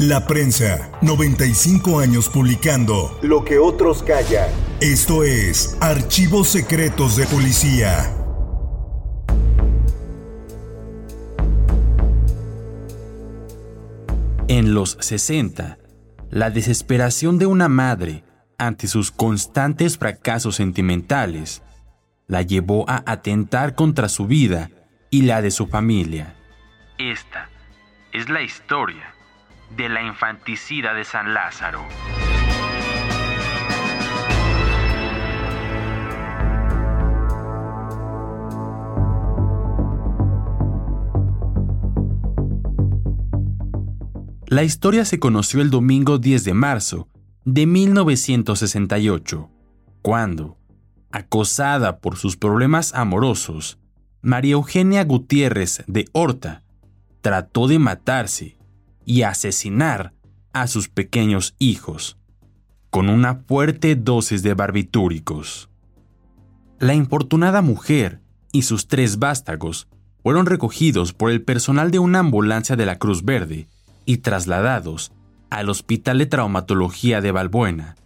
La prensa, 95 años publicando lo que otros callan. Esto es Archivos Secretos de Policía. En los 60, la desesperación de una madre ante sus constantes fracasos sentimentales la llevó a atentar contra su vida y la de su familia. Esta es la historia de la infanticida de San Lázaro. La historia se conoció el domingo 10 de marzo de 1968, cuando, acosada por sus problemas amorosos, María Eugenia Gutiérrez de Horta trató de matarse y asesinar a sus pequeños hijos con una fuerte dosis de barbitúricos. La infortunada mujer y sus tres vástagos fueron recogidos por el personal de una ambulancia de la Cruz Verde y trasladados al Hospital de Traumatología de Balbuena,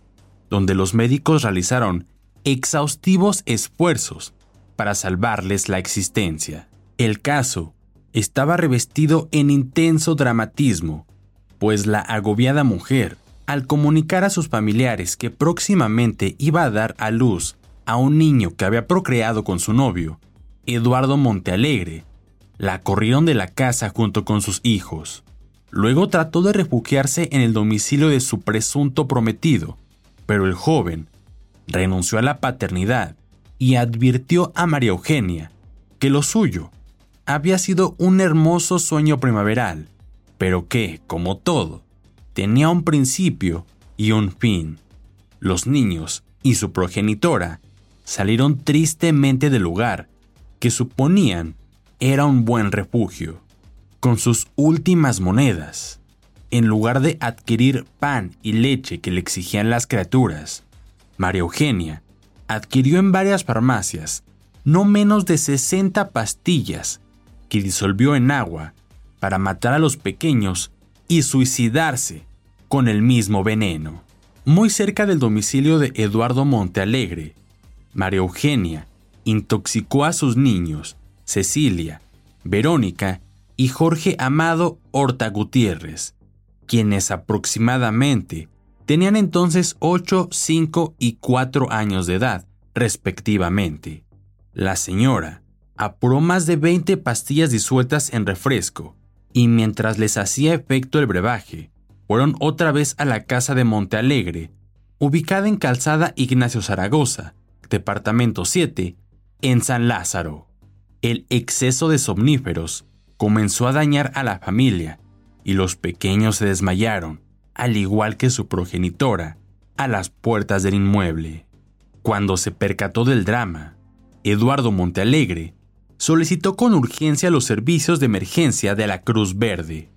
donde los médicos realizaron exhaustivos esfuerzos para salvarles la existencia. El caso estaba revestido en intenso dramatismo, pues la agobiada mujer, al comunicar a sus familiares que próximamente iba a dar a luz a un niño que había procreado con su novio, Eduardo Montealegre, la corrieron de la casa junto con sus hijos. Luego trató de refugiarse en el domicilio de su presunto prometido, pero el joven renunció a la paternidad y advirtió a María Eugenia que lo suyo había sido un hermoso sueño primaveral, pero que, como todo, tenía un principio y un fin. Los niños y su progenitora salieron tristemente del lugar que suponían era un buen refugio con sus últimas monedas, en lugar de adquirir pan y leche que le exigían las criaturas, María Eugenia adquirió en varias farmacias no menos de 60 pastillas disolvió en agua para matar a los pequeños y suicidarse con el mismo veneno. Muy cerca del domicilio de Eduardo Montealegre, María Eugenia intoxicó a sus niños, Cecilia, Verónica y Jorge Amado Horta Gutiérrez, quienes aproximadamente tenían entonces 8, 5 y 4 años de edad, respectivamente. La señora apuró más de 20 pastillas disueltas en refresco, y mientras les hacía efecto el brebaje, fueron otra vez a la casa de Montealegre, ubicada en Calzada Ignacio Zaragoza, departamento 7, en San Lázaro. El exceso de somníferos comenzó a dañar a la familia y los pequeños se desmayaron, al igual que su progenitora, a las puertas del inmueble. Cuando se percató del drama, Eduardo Montealegre solicitó con urgencia los servicios de emergencia de la Cruz Verde.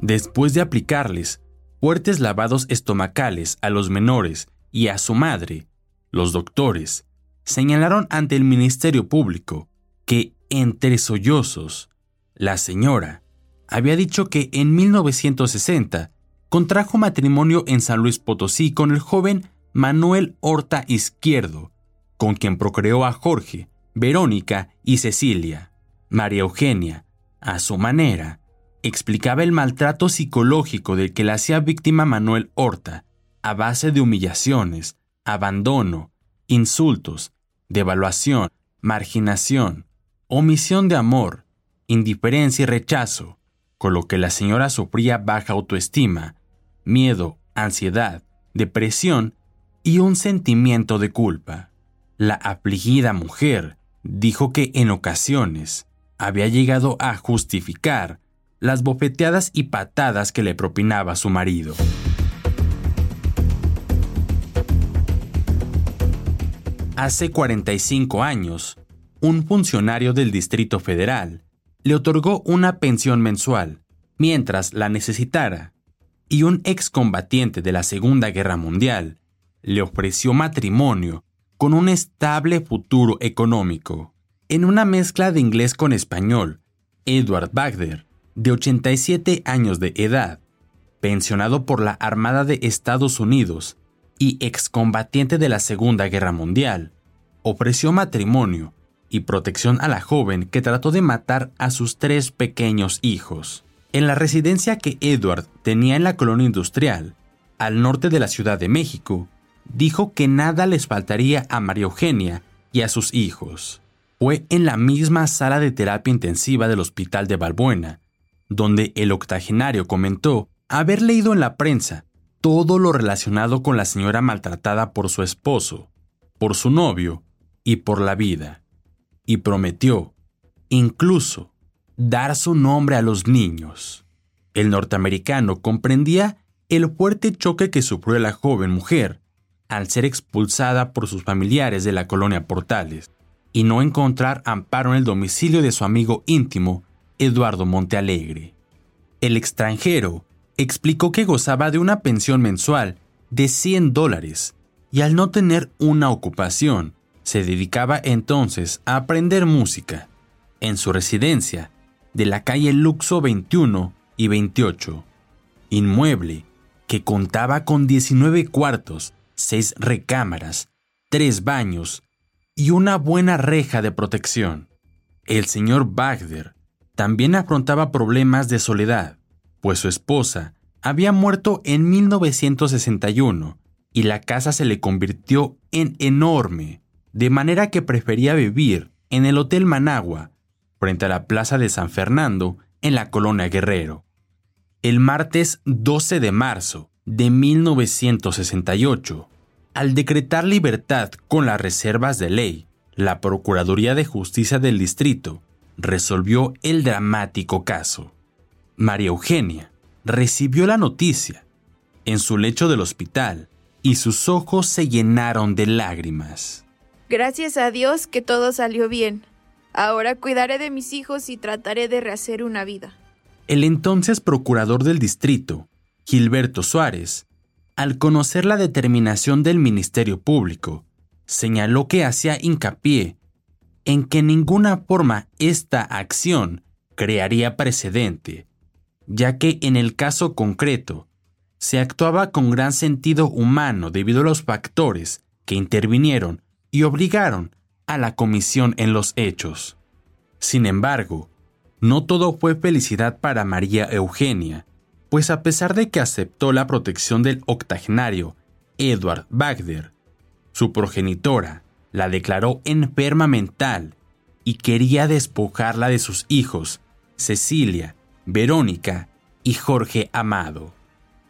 Después de aplicarles fuertes lavados estomacales a los menores y a su madre, los doctores señalaron ante el Ministerio Público que, entre sollozos, la señora había dicho que en 1960 contrajo matrimonio en San Luis Potosí con el joven Manuel Horta Izquierdo, con quien procreó a Jorge, Verónica y Cecilia. María Eugenia, a su manera, explicaba el maltrato psicológico del que le hacía víctima Manuel Horta, a base de humillaciones, abandono, insultos, devaluación, marginación, omisión de amor, indiferencia y rechazo, con lo que la señora sufría baja autoestima, miedo, ansiedad, depresión y un sentimiento de culpa. La afligida mujer dijo que en ocasiones había llegado a justificar las bofeteadas y patadas que le propinaba su marido. Hace 45 años, un funcionario del Distrito Federal le otorgó una pensión mensual mientras la necesitara, y un excombatiente de la Segunda Guerra Mundial le ofreció matrimonio con un estable futuro económico. En una mezcla de inglés con español, Edward Bagder, de 87 años de edad, pensionado por la Armada de Estados Unidos y excombatiente de la Segunda Guerra Mundial, ofreció matrimonio y protección a la joven que trató de matar a sus tres pequeños hijos. En la residencia que Edward tenía en la colonia industrial, al norte de la Ciudad de México, dijo que nada les faltaría a María Eugenia y a sus hijos. Fue en la misma sala de terapia intensiva del Hospital de Balbuena, donde el octogenario comentó haber leído en la prensa todo lo relacionado con la señora maltratada por su esposo, por su novio y por la vida, y prometió, incluso, dar su nombre a los niños. El norteamericano comprendía el fuerte choque que sufrió la joven mujer al ser expulsada por sus familiares de la colonia Portales y no encontrar amparo en el domicilio de su amigo íntimo, Eduardo Montealegre. El extranjero explicó que gozaba de una pensión mensual de 100 dólares y al no tener una ocupación, se dedicaba entonces a aprender música en su residencia de la calle Luxo 21 y 28, inmueble que contaba con 19 cuartos, 6 recámaras, 3 baños y una buena reja de protección. El señor Bagder también afrontaba problemas de soledad, pues su esposa había muerto en 1961 y la casa se le convirtió en enorme de manera que prefería vivir en el Hotel Managua, frente a la Plaza de San Fernando, en la colonia Guerrero. El martes 12 de marzo de 1968, al decretar libertad con las reservas de ley, la Procuraduría de Justicia del Distrito resolvió el dramático caso. María Eugenia recibió la noticia en su lecho del hospital y sus ojos se llenaron de lágrimas. Gracias a Dios que todo salió bien. Ahora cuidaré de mis hijos y trataré de rehacer una vida. El entonces procurador del distrito, Gilberto Suárez, al conocer la determinación del Ministerio Público, señaló que hacía hincapié en que en ninguna forma esta acción crearía precedente, ya que en el caso concreto se actuaba con gran sentido humano debido a los factores que intervinieron y obligaron a la comisión en los hechos. Sin embargo, no todo fue felicidad para María Eugenia, pues a pesar de que aceptó la protección del octogenario Edward Bagder, su progenitora la declaró enferma mental y quería despojarla de sus hijos, Cecilia, Verónica y Jorge Amado.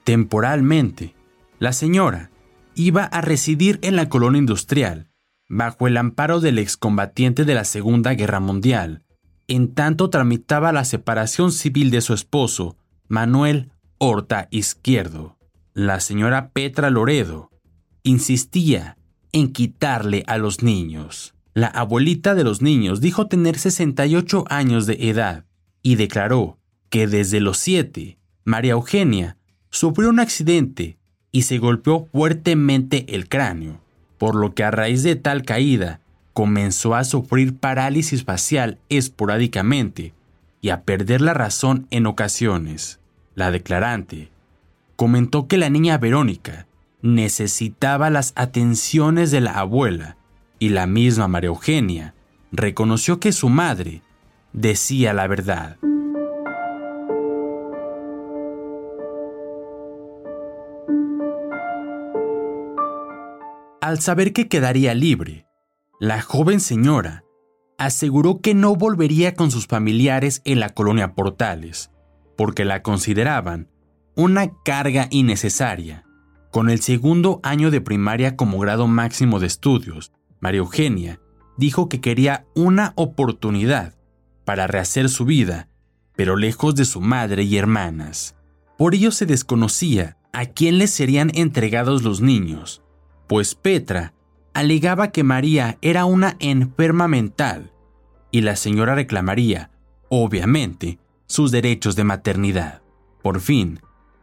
Temporalmente, la señora iba a residir en la colonia industrial bajo el amparo del excombatiente de la Segunda Guerra Mundial, en tanto tramitaba la separación civil de su esposo, Manuel Horta Izquierdo. La señora Petra Loredo insistía en quitarle a los niños. La abuelita de los niños dijo tener 68 años de edad y declaró que desde los 7, María Eugenia sufrió un accidente y se golpeó fuertemente el cráneo por lo que a raíz de tal caída comenzó a sufrir parálisis facial esporádicamente y a perder la razón en ocasiones. La declarante comentó que la niña Verónica necesitaba las atenciones de la abuela y la misma María Eugenia reconoció que su madre decía la verdad. Al saber que quedaría libre, la joven señora aseguró que no volvería con sus familiares en la colonia Portales, porque la consideraban una carga innecesaria. Con el segundo año de primaria como grado máximo de estudios, María Eugenia dijo que quería una oportunidad para rehacer su vida, pero lejos de su madre y hermanas. Por ello se desconocía a quién les serían entregados los niños, pues Petra alegaba que María era una enferma mental y la señora reclamaría, obviamente, sus derechos de maternidad. Por fin,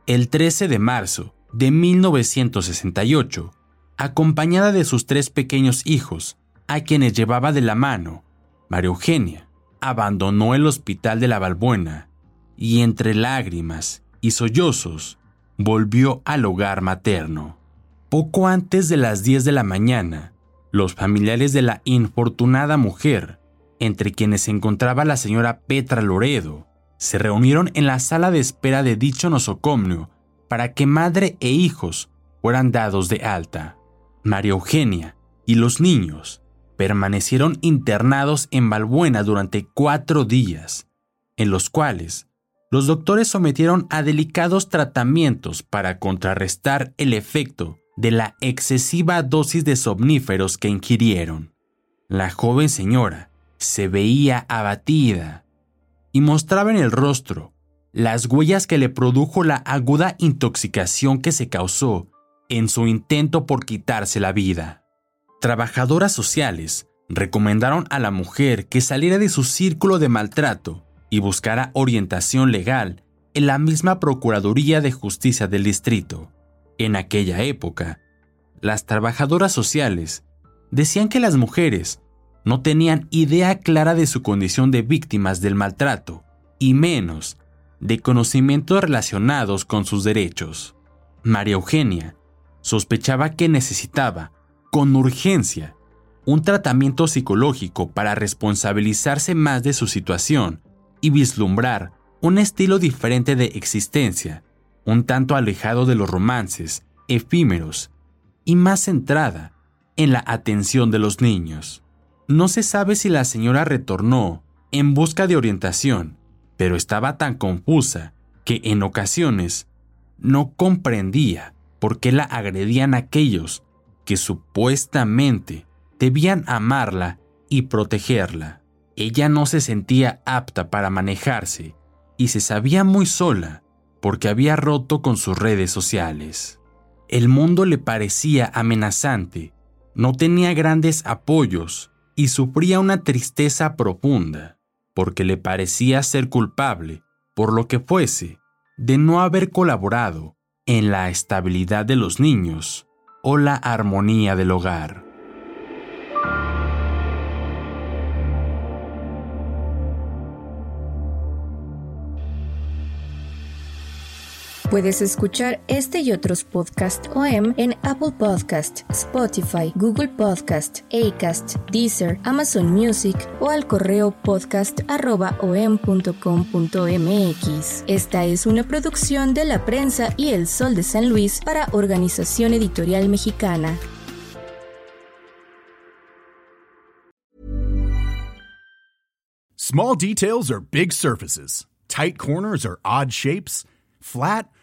el 13 de marzo de 1968, acompañada de sus tres pequeños hijos, a quienes llevaba de la mano, María Eugenia abandonó el hospital de la Balbuena y entre lágrimas y sollozos volvió al hogar materno. Poco antes de las 10 de la mañana, los familiares de la infortunada mujer, entre quienes se encontraba la señora Petra Loredo, se reunieron en la sala de espera de dicho nosocomio para que madre e hijos fueran dados de alta. María Eugenia y los niños permanecieron internados en Balbuena durante cuatro días, en los cuales los doctores sometieron a delicados tratamientos para contrarrestar el efecto de la excesiva dosis de somníferos que ingirieron. La joven señora se veía abatida y mostraba en el rostro las huellas que le produjo la aguda intoxicación que se causó en su intento por quitarse la vida. Trabajadoras sociales recomendaron a la mujer que saliera de su círculo de maltrato y buscara orientación legal en la misma Procuraduría de Justicia del Distrito. En aquella época, las trabajadoras sociales decían que las mujeres no tenían idea clara de su condición de víctimas del maltrato y menos de conocimientos relacionados con sus derechos. María Eugenia sospechaba que necesitaba, con urgencia, un tratamiento psicológico para responsabilizarse más de su situación y vislumbrar un estilo diferente de existencia, un tanto alejado de los romances efímeros y más centrada en la atención de los niños. No se sabe si la señora retornó en busca de orientación, pero estaba tan confusa que en ocasiones no comprendía por qué la agredían aquellos que supuestamente debían amarla y protegerla. Ella no se sentía apta para manejarse y se sabía muy sola porque había roto con sus redes sociales. El mundo le parecía amenazante, no tenía grandes apoyos y sufría una tristeza profunda, porque le parecía ser culpable, por lo que fuese, de no haber colaborado en la estabilidad de los niños o la armonía del hogar. Puedes escuchar este y otros podcasts OM en Apple Podcast, Spotify, Google Podcast, Acast, Deezer, Amazon Music o al correo podcast@om.com.mx. Esta es una producción de la prensa y El Sol de San Luis para Organización Editorial Mexicana. Small details are big surfaces. Tight corners are odd shapes. Flat